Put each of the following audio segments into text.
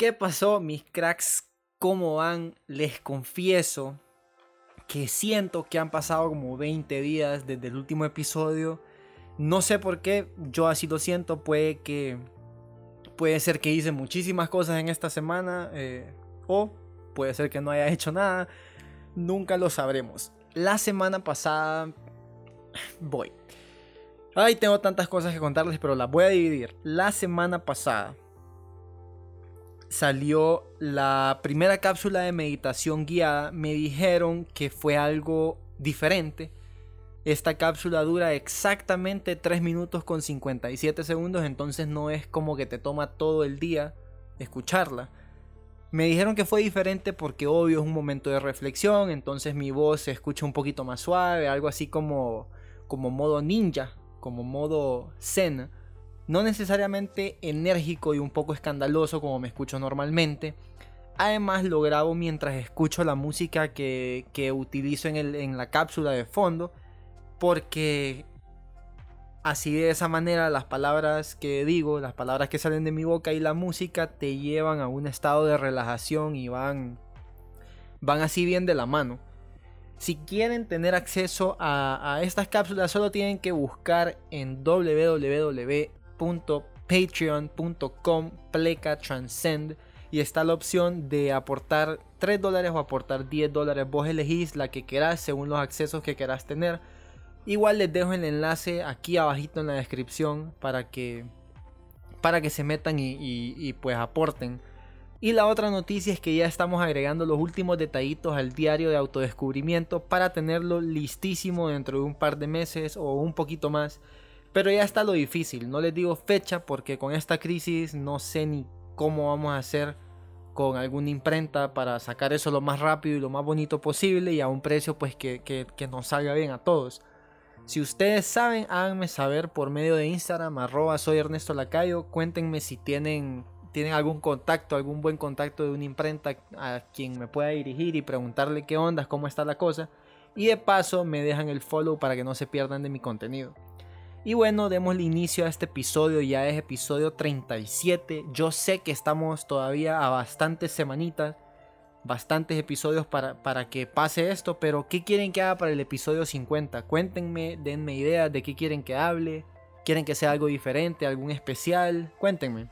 ¿Qué pasó, mis cracks? ¿Cómo van? Les confieso que siento que han pasado como 20 días desde el último episodio. No sé por qué, yo así lo siento. Puede que. Puede ser que hice muchísimas cosas en esta semana. Eh, o puede ser que no haya hecho nada. Nunca lo sabremos. La semana pasada. Voy. Ay, tengo tantas cosas que contarles, pero las voy a dividir. La semana pasada salió la primera cápsula de meditación guiada, me dijeron que fue algo diferente. Esta cápsula dura exactamente 3 minutos con 57 segundos, entonces no es como que te toma todo el día escucharla. Me dijeron que fue diferente porque obvio es un momento de reflexión, entonces mi voz se escucha un poquito más suave, algo así como como modo ninja, como modo zen no necesariamente enérgico y un poco escandaloso como me escucho normalmente. Además lo grabo mientras escucho la música que, utilizo en, en la cápsula de fondo. Porque así de esa manera las palabras que digo, las palabras que salen de mi boca y la música te llevan a un estado de relajación y van, van así bien de la mano. Si quieren tener acceso a, a estas cápsulas solo tienen que buscar en www patreon.com pleca transcend y está la opción de aportar 3 dólares o aportar 10 dólares. Vos elegís la que querás según los accesos que querás tener. Igual les dejo el enlace aquí abajito en la descripción para que, para que se metan y, y pues aporten. Y la otra noticia es que ya estamos agregando los últimos detallitos al diario de autodescubrimiento para tenerlo listísimo dentro de un par de meses o un poquito más pero ya está lo difícil, no les digo fecha porque con esta crisis no sé ni cómo vamos a hacer con alguna imprenta para sacar eso lo más rápido y lo más bonito posible y a un precio pues que, que, nos salga bien a todos. Si ustedes saben, háganme saber por medio de Instagram, arroba soy Ernesto Lacayo, cuéntenme si tienen, tienen algún contacto, algún buen contacto de una imprenta a quien me pueda dirigir y preguntarle qué onda, cómo está la cosa. Y de paso me dejan el follow para que no se pierdan de mi contenido. Y bueno, démosle inicio a este episodio, ya es episodio 37. Yo sé que estamos todavía a bastantes semanitas, bastantes episodios para, para que pase esto, pero ¿qué quieren que haga para el episodio 50? Cuéntenme, denme ideas de qué quieren que hable, quieren que sea algo diferente, algún especial, cuéntenme.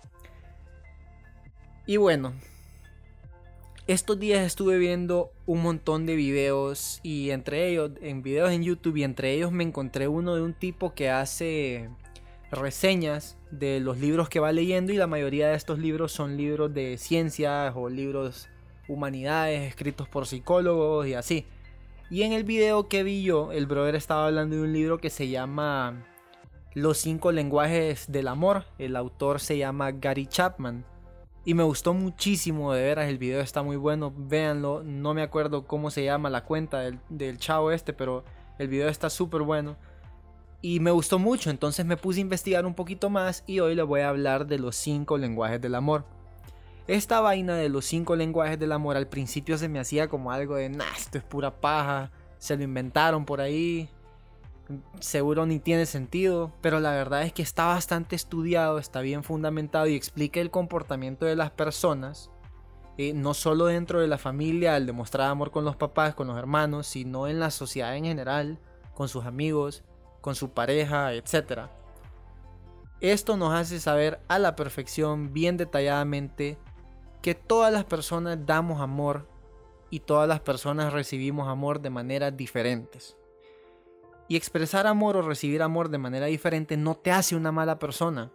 Y bueno, estos días estuve viendo un montón de videos y entre ellos, en videos en YouTube y entre ellos me encontré uno de un tipo que hace reseñas de los libros que va leyendo y la mayoría de estos libros son libros de ciencias o libros humanidades escritos por psicólogos y así. Y en el video que vi yo, el brother estaba hablando de un libro que se llama Los cinco lenguajes del amor. El autor se llama Gary Chapman. Y me gustó muchísimo, de veras, el video está muy bueno, véanlo, no me acuerdo cómo se llama la cuenta del, del chavo este, pero el video está súper bueno. Y me gustó mucho, entonces me puse a investigar un poquito más y hoy les voy a hablar de los cinco lenguajes del amor. Esta vaina de los cinco lenguajes del amor al principio se me hacía como algo de, nah, esto es pura paja, se lo inventaron por ahí, seguro ni tiene sentido, pero la verdad es que está bastante estudiado, está bien fundamentado y explica el comportamiento de las personas, eh, no solo dentro de la familia al demostrar amor con los papás, con los hermanos, sino en la sociedad en general, con sus amigos, con su pareja, etc. Esto nos hace saber a la perfección, bien detalladamente, que todas las personas damos amor y todas las personas recibimos amor de maneras diferentes. Y expresar amor o recibir amor de manera diferente no te hace una mala persona.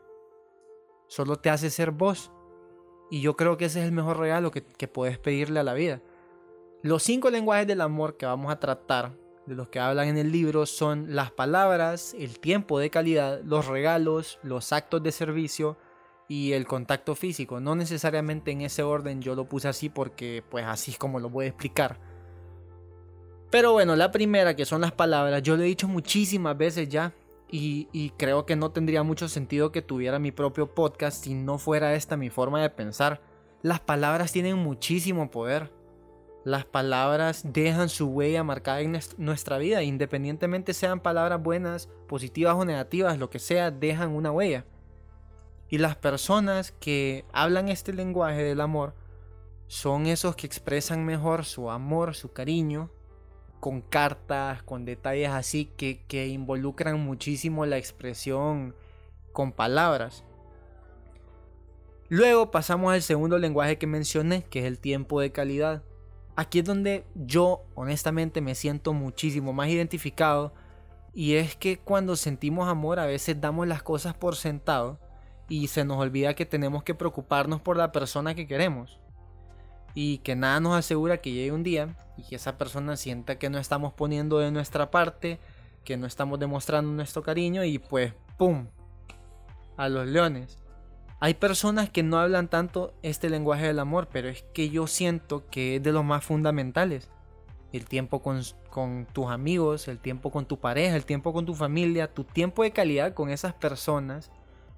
Solo te hace ser vos. Y yo creo que ese es el mejor regalo que, puedes pedirle a la vida. Los cinco lenguajes del amor que vamos a tratar, de los que hablan en el libro, son las palabras, el tiempo de calidad, los regalos, los actos de servicio y el contacto físico. No necesariamente en ese orden yo lo puse así porque pues así es como lo voy a explicar. Pero bueno, la primera que son las palabras, yo lo he dicho muchísimas veces ya y, creo que no tendría mucho sentido que tuviera mi propio podcast si no fuera esta mi forma de pensar. Las palabras tienen muchísimo poder. Las palabras dejan su huella marcada en nuestra vida, independientemente sean palabras buenas, positivas o negativas, lo que sea, dejan una huella. Y las personas que hablan este lenguaje del amor son esos que expresan mejor su amor, su cariño, con cartas, con detalles así que, involucran muchísimo la expresión con palabras. Luego pasamos al segundo lenguaje que mencioné, que es el tiempo de calidad. Aquí es donde yo honestamente me siento muchísimo más identificado y es que cuando sentimos amor a veces damos las cosas por sentado y se nos olvida que tenemos que preocuparnos por la persona que queremos y que nada nos asegura que llegue un día y que esa persona sienta que no estamos poniendo de nuestra parte, que no estamos demostrando nuestro cariño y pues ¡pum! A los leones. Hay personas que no hablan tanto este lenguaje del amor, pero es que yo siento que es de los más fundamentales. El tiempo con, con tus amigos, el tiempo con tu pareja, el tiempo con tu familia, tu tiempo de calidad con esas personas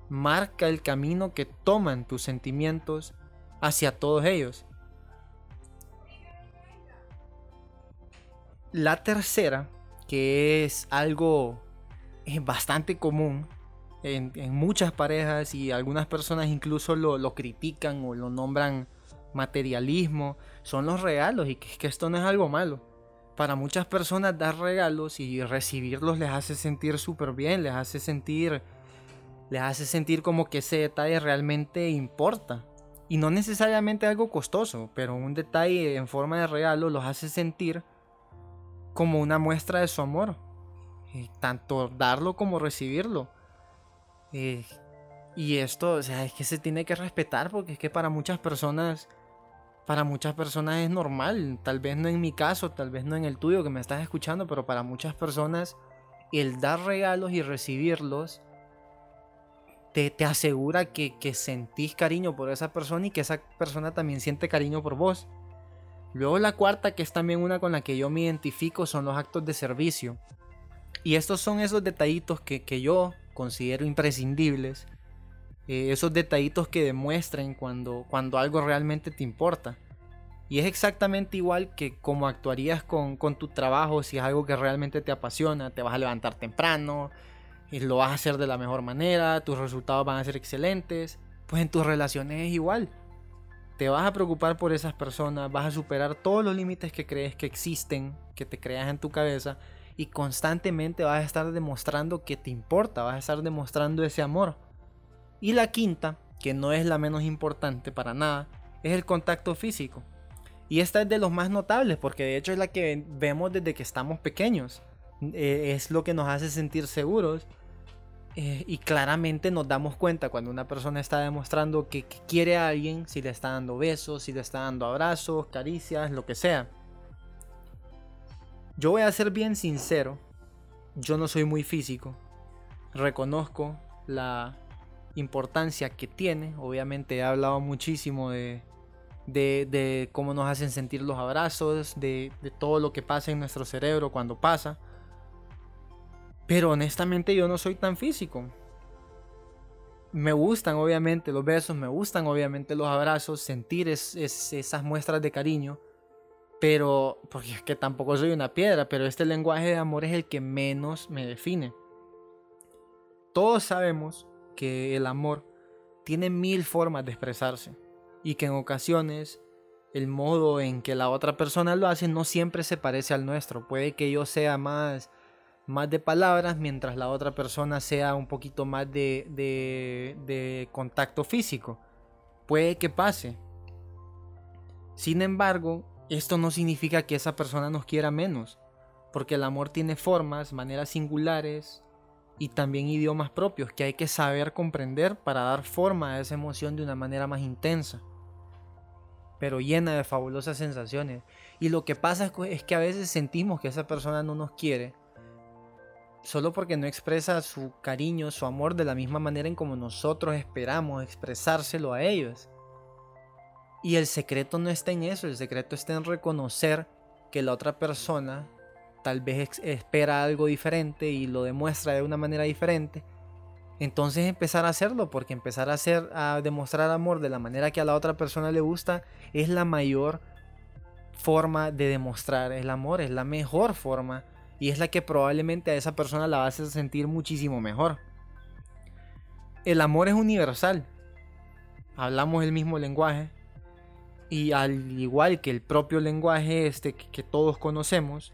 marca el camino que toman tus sentimientos hacia todos ellos. La tercera, que es algo bastante común en, muchas parejas y algunas personas incluso lo, critican o lo nombran materialismo, son los regalos y que, que esto no es algo malo. Para muchas personas dar regalos y recibirlos les hace sentir súper bien, les hace sentir, les hace sentir como que ese detalle realmente importa. Y no necesariamente algo costoso, pero un detalle en forma de regalo los hace sentir como una muestra de su amor. tanto darlo como recibirlo. y esto, o sea, es que se tiene que respetar porque es que para muchas personas, para muchas personas es normal. Tal vez no en mi caso, tal vez no en el tuyo que me estás escuchando, pero para muchas personas el dar regalos y recibirlos te, te asegura que, que sentís cariño por esa persona y que esa persona también siente cariño por vos. Luego la cuarta, que es también una con la que yo me identifico, son los actos de servicio. Y estos son esos detallitos que, yo considero imprescindibles. Eh, esos detallitos que demuestren cuando, cuando algo realmente te importa. Y es exactamente igual que como actuarías con, con, tu trabajo si es algo que realmente te apasiona. Te vas a levantar temprano y lo vas a hacer de la mejor manera, tus resultados van a ser excelentes. Pues en tus relaciones es igual te vas a preocupar por esas personas, vas a superar todos los límites que crees que existen, que te creas en tu cabeza y constantemente vas a estar demostrando que te importa, vas a estar demostrando ese amor. Y la quinta, que no es la menos importante para nada, es el contacto físico. Y esta es de los más notables porque de hecho es la que vemos desde que estamos pequeños. Eh, es lo que nos hace sentir seguros eh, y claramente nos damos cuenta cuando una persona está demostrando que, quiere a alguien, si le está dando besos, si le está dando abrazos, caricias, lo que sea. Yo voy a ser bien sincero, yo no soy muy físico. Reconozco la importancia que tiene. Obviamente he hablado muchísimo de, cómo nos hacen sentir los abrazos, de todo lo que pasa en nuestro cerebro cuando pasa. Pero honestamente yo no soy tan físico. Me gustan obviamente los besos, me gustan obviamente los abrazos, sentir esas muestras de cariño. Pero, porque es que tampoco soy una piedra, pero este lenguaje de amor es el que menos me define. Todos sabemos que el amor tiene mil formas de expresarse y que en ocasiones el modo en que la otra persona lo hace no siempre se parece al nuestro. Puede que yo sea más más de palabras, mientras la otra persona sea un poquito más de, de, contacto físico. Puede que pase. Sin embargo, esto no significa que esa persona nos quiera menos, porque el amor tiene formas, maneras singulares y también idiomas propios que hay que saber comprender para dar forma a esa emoción de una manera más intensa. pero llena de fabulosas sensaciones. Y lo que pasa es que a veces sentimos que esa persona no nos quiere solo porque no expresa su cariño, su amor de la misma manera en como nosotros esperamos expresárselo a ellos. Y el secreto no está en eso, el secreto está en reconocer que la otra persona tal vez espera algo diferente y lo demuestra de una manera diferente. Entonces empezar a hacerlo, porque empezar a hacer, a demostrar amor de la manera que a la otra persona le gusta, es la mayor forma de demostrar el amor, es la mejor forma y es la que probablemente a esa persona la va a sentir muchísimo mejor. El amor es universal. Hablamos el mismo lenguaje. Y al igual que el propio lenguaje este que, todos conocemos,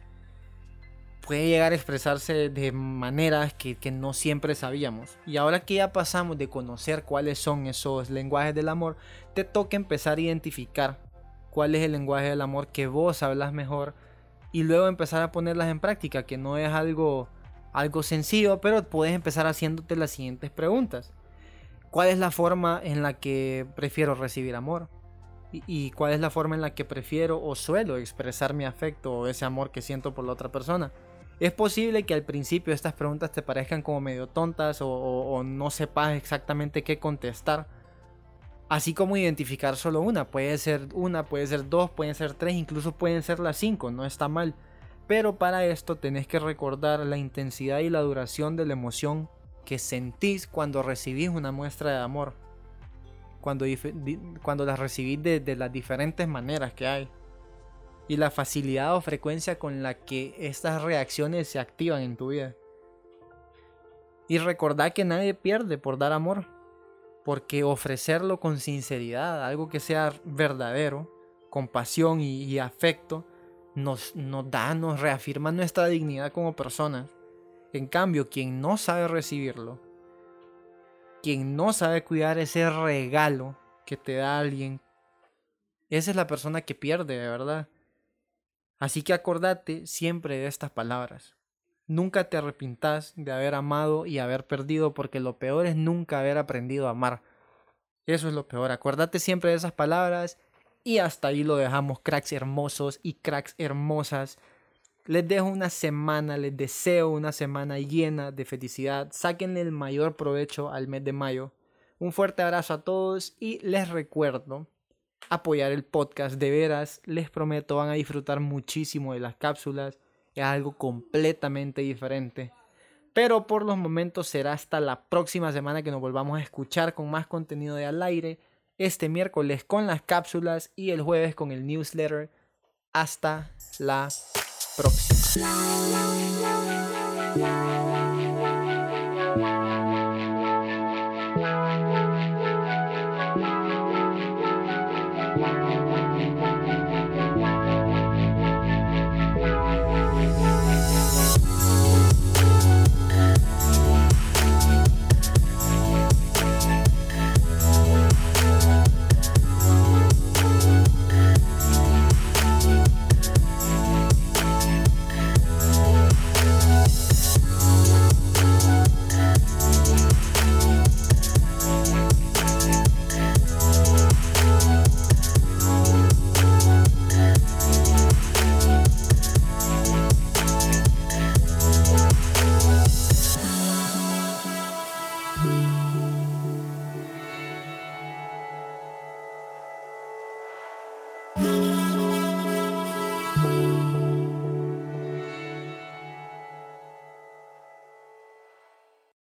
puede llegar a expresarse de maneras que, que, no siempre sabíamos. Y ahora que ya pasamos de conocer cuáles son esos lenguajes del amor, te toca empezar a identificar cuál es el lenguaje del amor que vos hablas mejor y luego empezar a ponerlas en práctica, que no es algo, algo sencillo, pero puedes empezar haciéndote las siguientes preguntas. ¿Cuál es la forma en la que prefiero recibir amor? ¿Y, cuál es la forma en la que prefiero o suelo expresar mi afecto o ese amor que siento por la otra persona? Es posible que al principio estas preguntas te parezcan como medio tontas o, o no sepas exactamente qué contestar Así como identificar solo una, puede ser una, puede ser dos, pueden ser tres, incluso pueden ser las cinco, no está mal. Pero para esto tenés que recordar la intensidad y la duración de la emoción que sentís cuando recibís una muestra de amor. Cuando, cuando la recibís de, las diferentes maneras que hay. Y la facilidad o frecuencia con la que estas reacciones se activan en tu vida. Y recordad que nadie pierde por dar amor porque ofrecerlo con sinceridad, algo que sea verdadero, con pasión y, afecto, nos, nos da, nos reafirma nuestra dignidad como personas. En cambio, quien no sabe recibirlo, quien no sabe cuidar ese regalo que te da alguien, esa es la persona que pierde, de verdad. Así que acordate siempre de estas palabras. Nunca te arrepintas de haber amado y haber perdido porque lo peor es nunca haber aprendido a amar. Eso es lo peor. Acuérdate siempre de esas palabras y hasta ahí lo dejamos, cracks hermosos y cracks hermosas. Les dejo una semana, les deseo una semana llena de felicidad. Sáquenle el mayor provecho al mes de mayo. Un fuerte abrazo a todos y les recuerdo apoyar el podcast. De veras, les prometo, van a disfrutar muchísimo de las cápsulas es algo completamente diferente. Pero por los momentos será hasta la próxima semana que nos volvamos a escuchar con más contenido de al aire. Este miércoles con las cápsulas y el jueves con el newsletter. Hasta la próxima.